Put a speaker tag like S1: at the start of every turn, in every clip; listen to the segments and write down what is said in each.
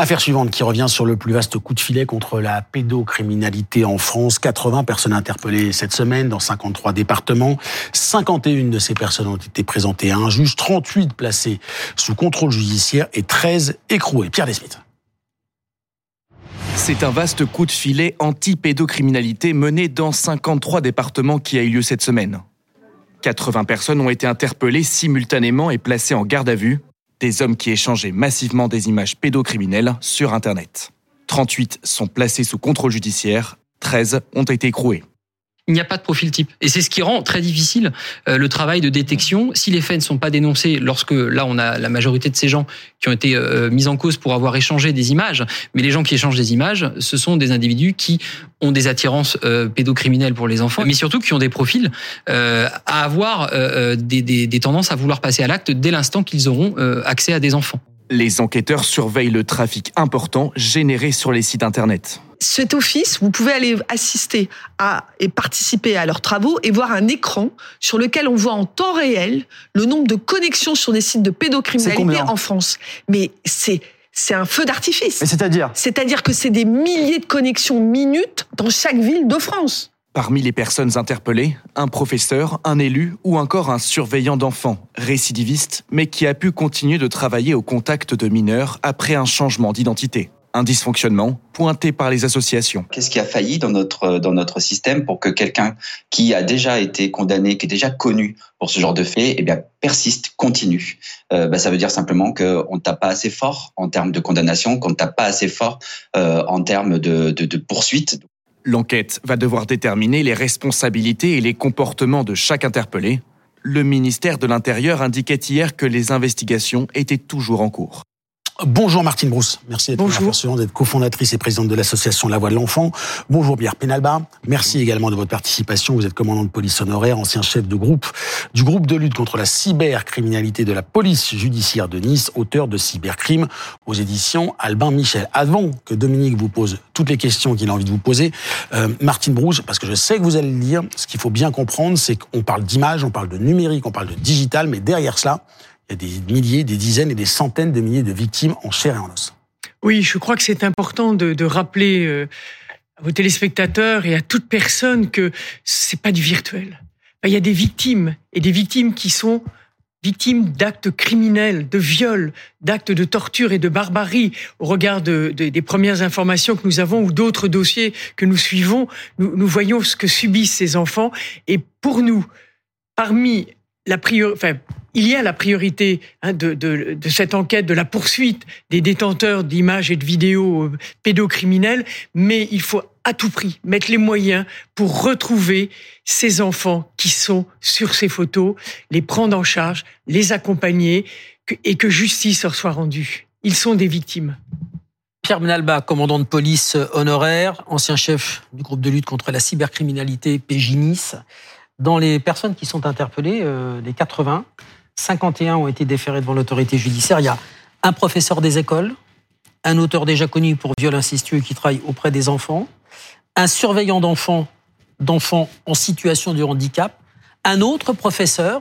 S1: Affaire suivante qui revient sur le plus vaste coup de filet contre la pédocriminalité en France. 80 personnes interpellées cette semaine dans 53 départements. 51 de ces personnes ont été présentées à un juge, 38 placées sous contrôle judiciaire et 13 écrouées. Pierre Desmith.
S2: C'est un vaste coup de filet anti-pédocriminalité mené dans 53 départements qui a eu lieu cette semaine. 80 personnes ont été interpellées simultanément et placées en garde à vue, des hommes qui échangeaient massivement des images pédocriminelles sur Internet. 38 sont placés sous contrôle judiciaire, 13 ont été écroués
S3: il n'y a pas de profil type. Et c'est ce qui rend très difficile euh, le travail de détection. Si les faits ne sont pas dénoncés, lorsque là on a la majorité de ces gens qui ont été euh, mis en cause pour avoir échangé des images, mais les gens qui échangent des images, ce sont des individus qui ont des attirances euh, pédocriminelles pour les enfants, mais surtout qui ont des profils à avoir des, des, des tendances à vouloir passer à l'acte dès l'instant qu'ils auront accès à des enfants.
S2: Les enquêteurs surveillent le trafic important généré sur les sites Internet
S4: cet office, vous pouvez aller assister à et participer à leurs travaux et voir un écran sur lequel on voit en temps réel le nombre de connexions sur des sites de pédocriminalité en France. Mais c'est c'est un feu d'artifice.
S1: C'est-à-dire?
S4: C'est-à-dire que c'est des milliers de connexions minutes dans chaque ville de France.
S2: Parmi les personnes interpellées, un professeur, un élu ou encore un surveillant d'enfants, récidiviste, mais qui a pu continuer de travailler au contact de mineurs après un changement d'identité un dysfonctionnement pointé par les associations.
S5: Qu'est-ce qui a failli dans notre, dans notre système pour que quelqu'un qui a déjà été condamné, qui est déjà connu pour ce genre de fait, eh bien, persiste, continue? Euh, bah, Ça veut dire simplement qu'on ne tape pas assez fort en termes de condamnation, qu'on ne tape pas assez fort euh, en termes de, de poursuite.
S2: L'enquête va devoir déterminer les responsabilités et les comportements de chaque interpellé. Le ministère de l'Intérieur indiquait hier que les investigations étaient toujours en cours.
S1: Bonjour Martine Brousse, merci d'être d'être cofondatrice et présidente de l'association La Voix de l'Enfant. Bonjour Pierre Penalba, merci également de votre participation. Vous êtes commandant de police honoraire, ancien chef de groupe du groupe de lutte contre la cybercriminalité de la police judiciaire de Nice, auteur de Cybercrime aux éditions Albin Michel. Avant que Dominique vous pose toutes les questions qu'il a envie de vous poser, euh, Martine Brousse, parce que je sais que vous allez le lire, ce qu'il faut bien comprendre, c'est qu'on parle d'image, on parle de numérique, on parle de digital, mais derrière cela, il y a des milliers, des dizaines et des centaines de milliers de victimes en chair et en os.
S6: Oui, je crois que c'est important de, rappeler euh, à vos téléspectateurs et à toute personne que c'est pas du virtuel. Il y a des victimes et des victimes qui sont victimes d'actes criminels, de viols, d'actes de torture et de barbarie. Au regard des premières informations que nous avons ou d'autres dossiers que nous suivons, nous, nous, voyons ce que subissent ces enfants. Et pour nous, parmi il y a la priorité hein, de, cette enquête, de la poursuite des détenteurs d'images et de vidéos euh, pédocriminels, mais il faut à tout prix mettre les moyens pour retrouver ces enfants qui sont sur ces photos, les prendre en charge, les accompagner et que justice leur soit rendue. Ils sont des victimes.
S7: Pierre Benalba, commandant de police honoraire, ancien chef du groupe de lutte contre la cybercriminalité PJ Nice. Dans les personnes qui sont interpellées, euh, les 80, 51 ont été déférés devant l'autorité judiciaire. Il y a un professeur des écoles, un auteur déjà connu pour viol incestueux qui travaille auprès des enfants, un surveillant d'enfants, d'enfants en situation de handicap, un autre professeur.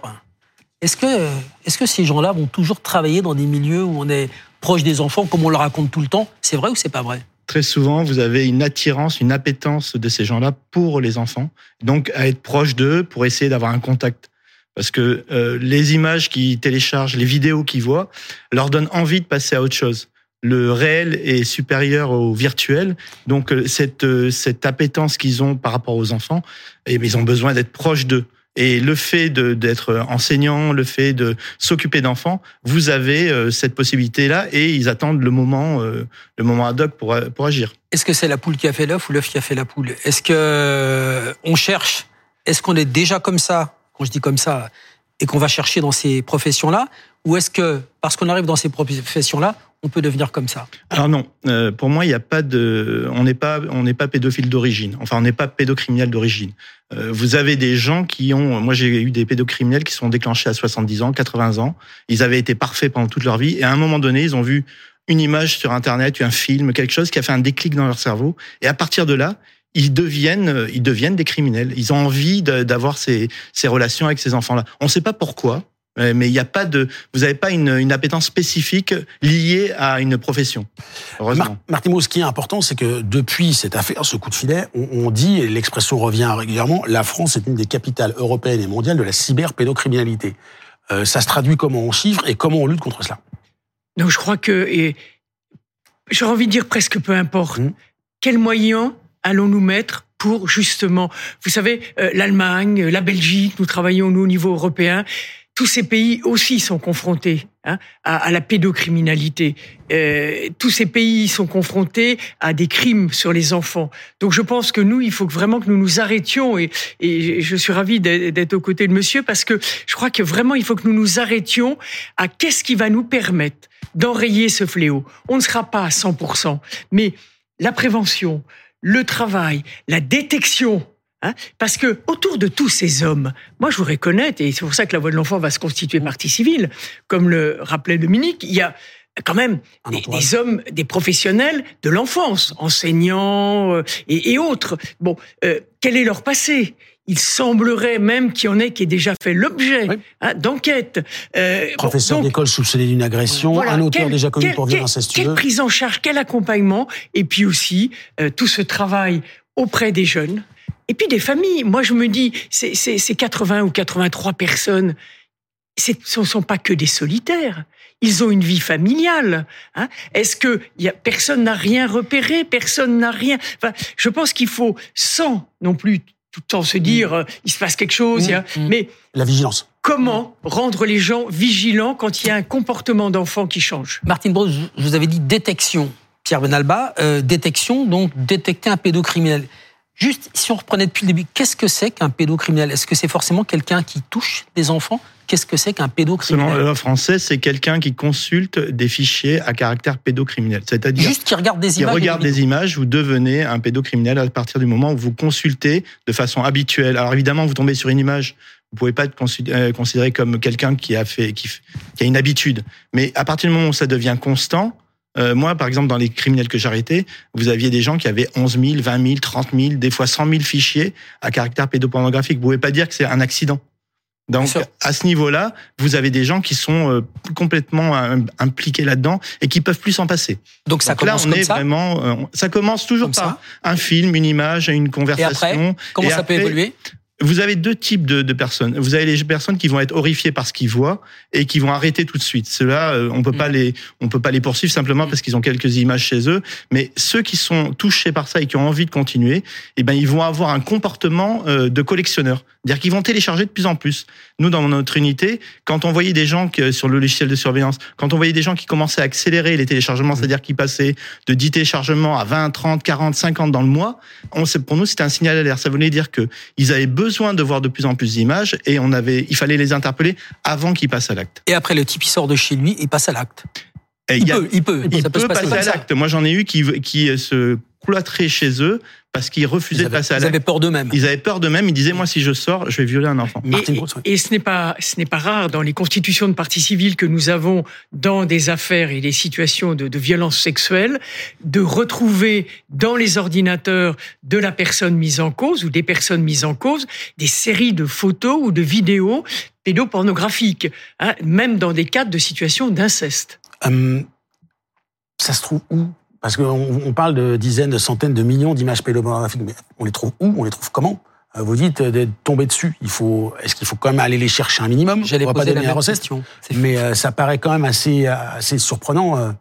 S7: Est-ce que, est-ce que ces gens-là vont toujours travailler dans des milieux où on est proche des enfants, comme on le raconte tout le temps? C'est vrai ou c'est pas vrai?
S8: Très souvent, vous avez une attirance, une appétence de ces gens-là pour les enfants, donc à être proche d'eux pour essayer d'avoir un contact parce que euh, les images qu'ils téléchargent, les vidéos qu'ils voient, leur donnent envie de passer à autre chose. Le réel est supérieur au virtuel, donc euh, cette euh, cette appétence qu'ils ont par rapport aux enfants, eh ils ont besoin d'être proches d'eux. Et le fait d'être enseignant, le fait de s'occuper d'enfants, vous avez cette possibilité-là et ils attendent le moment, le moment ad hoc pour, pour agir.
S7: Est-ce que c'est la poule qui a fait l'œuf ou l'œuf qui a fait la poule? Est-ce que on cherche? Est-ce qu'on est déjà comme ça? Quand je dis comme ça, et qu'on va chercher dans ces professions-là? Ou est-ce que, parce qu'on arrive dans ces professions-là, on peut devenir comme ça
S8: Alors non, euh, pour moi, il n'y a pas de, on n'est pas, on n'est pas pédophile d'origine. Enfin, on n'est pas pédocriminel d'origine. Euh, vous avez des gens qui ont, moi j'ai eu des pédocriminels qui sont déclenchés à 70 ans, 80 ans. Ils avaient été parfaits pendant toute leur vie, et à un moment donné, ils ont vu une image sur Internet, un film, quelque chose qui a fait un déclic dans leur cerveau, et à partir de là, ils deviennent, ils deviennent des criminels. Ils ont envie d'avoir ces, ces relations avec ces enfants-là. On ne sait pas pourquoi. Mais il n'y a pas de, vous n'avez pas une, une, appétence spécifique liée à une profession.
S1: Heureusement. Martin ce qui est important, c'est que depuis cette affaire, ce coup de filet, on, on dit, et l'expression revient régulièrement, la France est une des capitales européennes et mondiales de la cyberpédocriminalité. Euh, ça se traduit comment on chiffre et comment on lutte contre cela?
S6: Donc je crois que, et j'aurais envie de dire presque peu importe, mmh. quels moyens allons-nous mettre pour justement, vous savez, euh, l'Allemagne, la Belgique, nous travaillons nous au niveau européen, tous ces pays aussi sont confrontés hein, à, la pédocriminalité. Euh, tous ces pays sont confrontés à des crimes sur les enfants. Donc je pense que nous, il faut vraiment que nous nous arrêtions et, et je suis ravi d'être aux côtés de Monsieur parce que je crois que vraiment il faut que nous nous arrêtions à qu'est-ce qui va nous permettre d'enrayer ce fléau. On ne sera pas à 100%, mais la prévention, le travail, la détection Hein Parce que autour de tous ces hommes, moi je voudrais connaître, et c'est pour ça que la voix de l'enfant va se constituer partie civile, comme le rappelait Dominique, il y a quand même des, hommes, des professionnels de l'enfance, enseignants euh, et, autres. Bon, euh, quel est leur passé? Il semblerait même qu'il y en ait qui aient déjà fait l'objet hein, d'enquêtes.
S1: Euh, Professeur d'école soupçonné d'une agression, un auteur déjà connu pour viol incestueux.
S6: Quelle prise en charge, quel accompagnement, et puis aussi tout ce travail auprès des jeunes, et puis des familles. Moi, je me dis, ces, ces 80 ou 83 personnes, ce ne sont pas que des solitaires. Ils ont une vie familiale. Hein. Est-ce que y a, personne n'a rien repéré, personne n'a rien. Enfin, je pense qu'il faut, sans non plus tout le temps se dire, mm. euh, il se passe quelque chose, mm. Mm. mais
S1: la vigilance.
S6: Comment rendre les gens vigilants quand il y a un comportement d'enfant qui change?
S7: Martine Bros, je vous avais dit détection. Pierre Benalba, euh, détection, donc détecter un pédocriminel. Juste, si on reprenait depuis le début, qu'est-ce que c'est qu'un pédocriminel? Est-ce que c'est forcément quelqu'un qui touche des enfants? Qu'est-ce que c'est qu'un pédocriminel?
S8: Selon le français, c'est quelqu'un qui consulte des fichiers à caractère pédocriminel.
S7: C'est-à-dire juste qui regarde des images.
S8: Qui regarde des images, vous devenez un pédocriminel à partir du moment où vous consultez de façon habituelle. Alors évidemment, vous tombez sur une image, vous pouvez pas être euh, considéré comme quelqu'un qui a fait, qui, qui a une habitude. Mais à partir du moment où ça devient constant, euh, moi, par exemple, dans les criminels que j'arrêtais, vous aviez des gens qui avaient 11 000, 20 000, 30 000, des fois 100 000 fichiers à caractère pédopornographique. Vous pouvez pas dire que c'est un accident. Donc, à ce niveau-là, vous avez des gens qui sont euh, complètement euh, impliqués là-dedans et qui peuvent plus s'en passer.
S7: Donc, ça commence
S8: là, on
S7: est
S8: ça vraiment, ça commence toujours par un film, une image, une conversation.
S7: Et après, comment ça peut évoluer?
S8: Vous avez deux types de, de, personnes. Vous avez les personnes qui vont être horrifiées par ce qu'ils voient et qui vont arrêter tout de suite. Ceux-là, euh, on peut pas mm. les, on peut pas les poursuivre simplement mm. parce qu'ils ont quelques images chez eux. Mais ceux qui sont touchés par ça et qui ont envie de continuer, eh ben ils vont avoir un comportement euh, de collectionneur, c'est-à-dire qu'ils vont télécharger de plus en plus. Nous, dans notre unité, quand on voyait des gens qui, sur le logiciel de surveillance, quand on voyait des gens qui commençaient à accélérer les téléchargements, mm. c'est-à-dire qui passaient de 10 téléchargements à 20, 30, 40, 50 dans le mois, on, pour nous, c'était un signal d'alerte. Ça voulait dire que ils avaient besoin de voir de plus en plus d'images et on avait, il fallait les interpeller avant qu'ils passent à l'acte.
S7: Et après, le type, il sort de chez lui et passe à l'acte.
S8: Il, peut, il peut, il peut, passer, à l'acte. Moi, j'en ai eu qui, qui se cloîtraient chez eux parce qu'ils refusaient
S7: de
S8: passer à
S7: l'acte. Ils avaient peur d'eux-mêmes.
S8: Ils avaient peur d'eux-mêmes. Ils disaient, moi, si je sors, je vais violer un enfant.
S6: Et, et ce n'est pas, ce n'est pas rare dans les constitutions de partie civile que nous avons dans des affaires et des situations de, de violence sexuelle, de retrouver dans les ordinateurs de la personne mise en cause ou des personnes mises en cause des séries de photos ou de vidéos pédopornographiques, hein, même dans des cas de situations d'inceste. Hum,
S1: ça se trouve où? Parce qu'on on parle de dizaines, de centaines de millions d'images pédopornographiques, mais on les trouve où? On les trouve comment? Euh, vous dites euh, d'être tombé dessus. Il faut, est-ce qu'il faut quand même aller les chercher un minimum?
S7: J'allais
S1: pas
S7: donner la question.
S1: mais euh, ça paraît quand même assez, assez surprenant.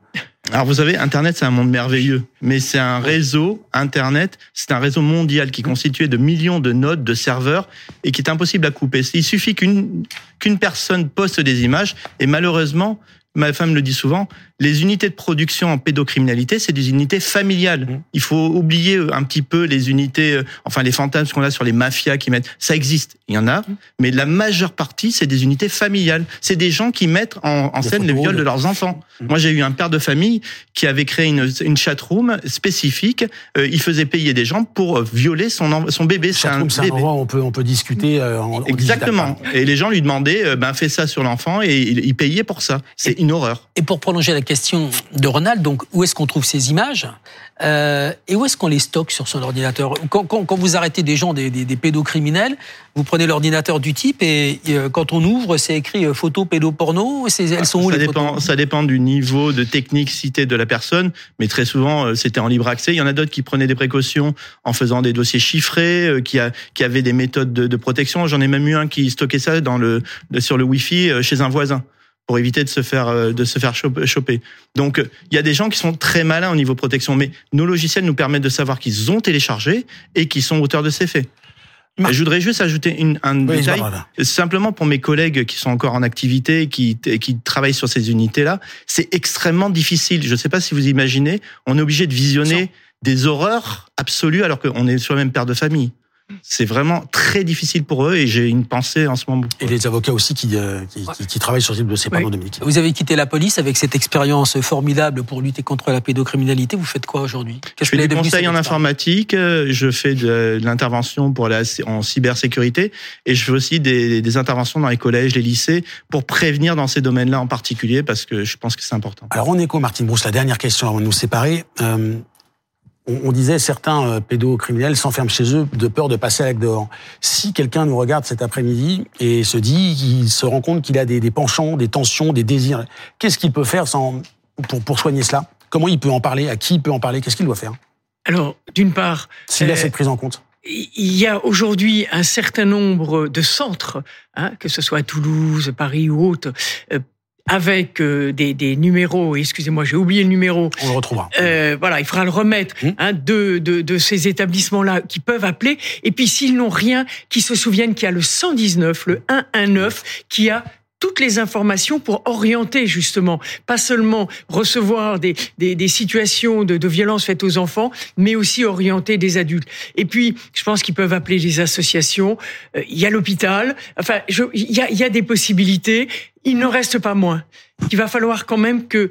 S8: Alors vous savez, Internet, c'est un monde merveilleux, mais c'est un réseau, Internet, c'est un réseau mondial qui est constitué de millions de nodes, de serveurs, et qui est impossible à couper. Il suffit qu'une qu'une personne poste des images, et malheureusement, ma femme le dit souvent, les unités de production en pédocriminalité, c'est des unités familiales. Mmh. Il faut oublier euh, un petit peu les unités, euh, enfin les fantasmes qu'on a sur les mafias qui mettent. Ça existe, il y en a, mmh. mais la majeure partie, c'est des unités familiales. C'est des gens qui mettent en, scène le viol de leurs enfants. Mmh. Moi, j'ai eu un père de famille qui avait créé une, une chatroom spécifique. Euh, il faisait payer des gens pour violer son, son bébé.
S1: C'est un, bébé. on peut, on peut discuter.
S8: Exactement. et les gens lui demandaient, ben fais ça sur l'enfant et il, payait pour ça. C'est une horreur.
S7: Et pour prolonger la question de Ronald, donc où est-ce qu'on trouve ces images euh, et où est-ce qu'on les stocke sur son ordinateur? Quand, quand, quand, vous arrêtez des gens, des, des, des pédocriminels, vous prenez l'ordinateur du type et, euh, quand on ouvre, c'est écrit euh, photo pédoporno. Elles sont où
S8: ça
S7: les
S8: dépend,
S7: photos?
S8: Ça dépend du niveau de technicité de la personne, mais très souvent c'était en libre accès. Il y en a d'autres qui prenaient des précautions en faisant des dossiers chiffrés, qui, a, qui avaient des méthodes de, de protection. J'en ai même eu un qui stockait ça dans le, sur le Wi-Fi chez un voisin pour éviter de se faire euh, de se faire choper. Donc il y a des gens qui sont très malins au niveau protection, mais nos logiciels nous permettent de savoir qu'ils ont téléchargé et qu'ils sont auteurs de ces faits. Je voudrais juste ajouter une, un oui, détail, simplement pour mes collègues qui sont encore en activité, qui, qui travaillent sur ces unités-là, c'est extrêmement difficile. Je ne sais pas si vous imaginez, on est obligé de visionner des horreurs absolues alors qu'on est soi-même père de famille c'est vraiment très difficile pour eux et j'ai une pensée en ce moment.
S1: Et les avocats aussi qui, euh, qui, qui, travaillent sur ce type de ces oui. Dominique.
S7: Vous avez quitté la police avec cette expérience formidable pour lutter contre la pédocriminalité. Vous faites quoi aujourd'hui?
S8: Je fais des conseils en informatique, euh, je fais de, l'intervention pour la, en cybersécurité et je fais aussi des, des, interventions dans les collèges, les lycées pour prévenir dans ces domaines-là en particulier parce que je pense que c'est important.
S1: Alors en écho, Martine Brousse, la dernière question avant de nous séparer. Euh, on, disait certains euh, pédocriminels s'enferment chez eux de peur de passer à l'acte dehors. Si quelqu'un nous regarde cet après-midi et se dit qu'il se rend compte qu'il a des, des, penchants, des tensions, des désirs, qu'est-ce qu'il peut faire sans, pour, pour soigner cela? Comment il peut en parler? À qui il peut en parler? Qu'est-ce qu'il doit faire?
S6: Alors, d'une part...
S1: S'il euh, a cette prise en compte.
S6: il y a aujourd'hui un certain nombre de centres, hein, que ce soit à Toulouse, Paris ou autres, euh, avec euh, des, des, numéros, excusez-moi, j'ai oublié le numéro.
S1: On le retrouvera.
S6: Euh, voilà, il faudra le remettre mmh. hein, de, de, de, ces établissements-là qui peuvent appeler. Et puis s'ils n'ont rien, qui se souviennent qu'il y a le 119, le 119, qui a toutes les informations pour orienter justement, pas seulement recevoir des, des, des situations de, de violence faites aux enfants, mais aussi orienter des adultes. Et puis, je pense qu'ils peuvent appeler les associations. Euh, il y a l'hôpital. Enfin, il, y a, y a des possibilités. Il n'en reste pas moins. Il va falloir quand même que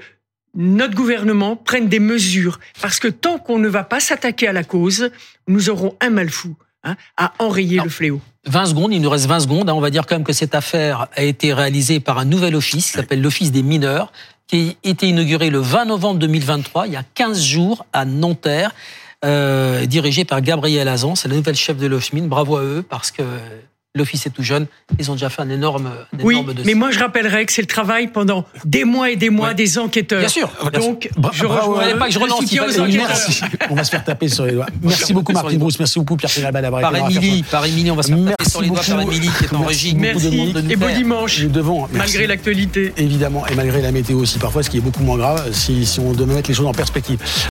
S6: notre gouvernement prenne des mesures, parce que tant qu'on ne va pas s'attaquer à la cause, nous aurons un mal fou hein, à enrayer le fléau.
S7: 20 secondes, il nous reste 20 secondes. Hein. On va dire quand même que cette affaire a été réalisée par un nouvel office qui s'appelle l'Office des mineurs, qui a été inauguré le 20 novembre 2023, il y a 15 jours, à Nanterre, euh, dirigé par Gabriel Azan. C'est la nouvelle chef de l'OFMIN. Bravo à eux, parce que l'office est tout jeune, ils ont déjà fait un énorme, un
S6: oui,
S7: énorme
S6: mais moi je rappellerai que c'est le travail pendant des mois et des mois ouais. des enquêteurs.
S7: Bien sûr.
S6: Donc je rejoins.
S7: pas que je relance.
S1: Merci. on va se faire taper sur les doigts. Merci beaucoup Martin Brousse, merci beaucoup Pierre
S7: été Par Émilie, par Émilie, on va se faire taper sur les doigts par Émilie qui est en régie.
S6: Merci et bon dimanche.
S1: Nous devons,
S6: malgré l'actualité.
S1: Évidemment, et malgré la météo aussi parfois, ce qui est beaucoup moins grave si, si on devait mettre les choses en perspective.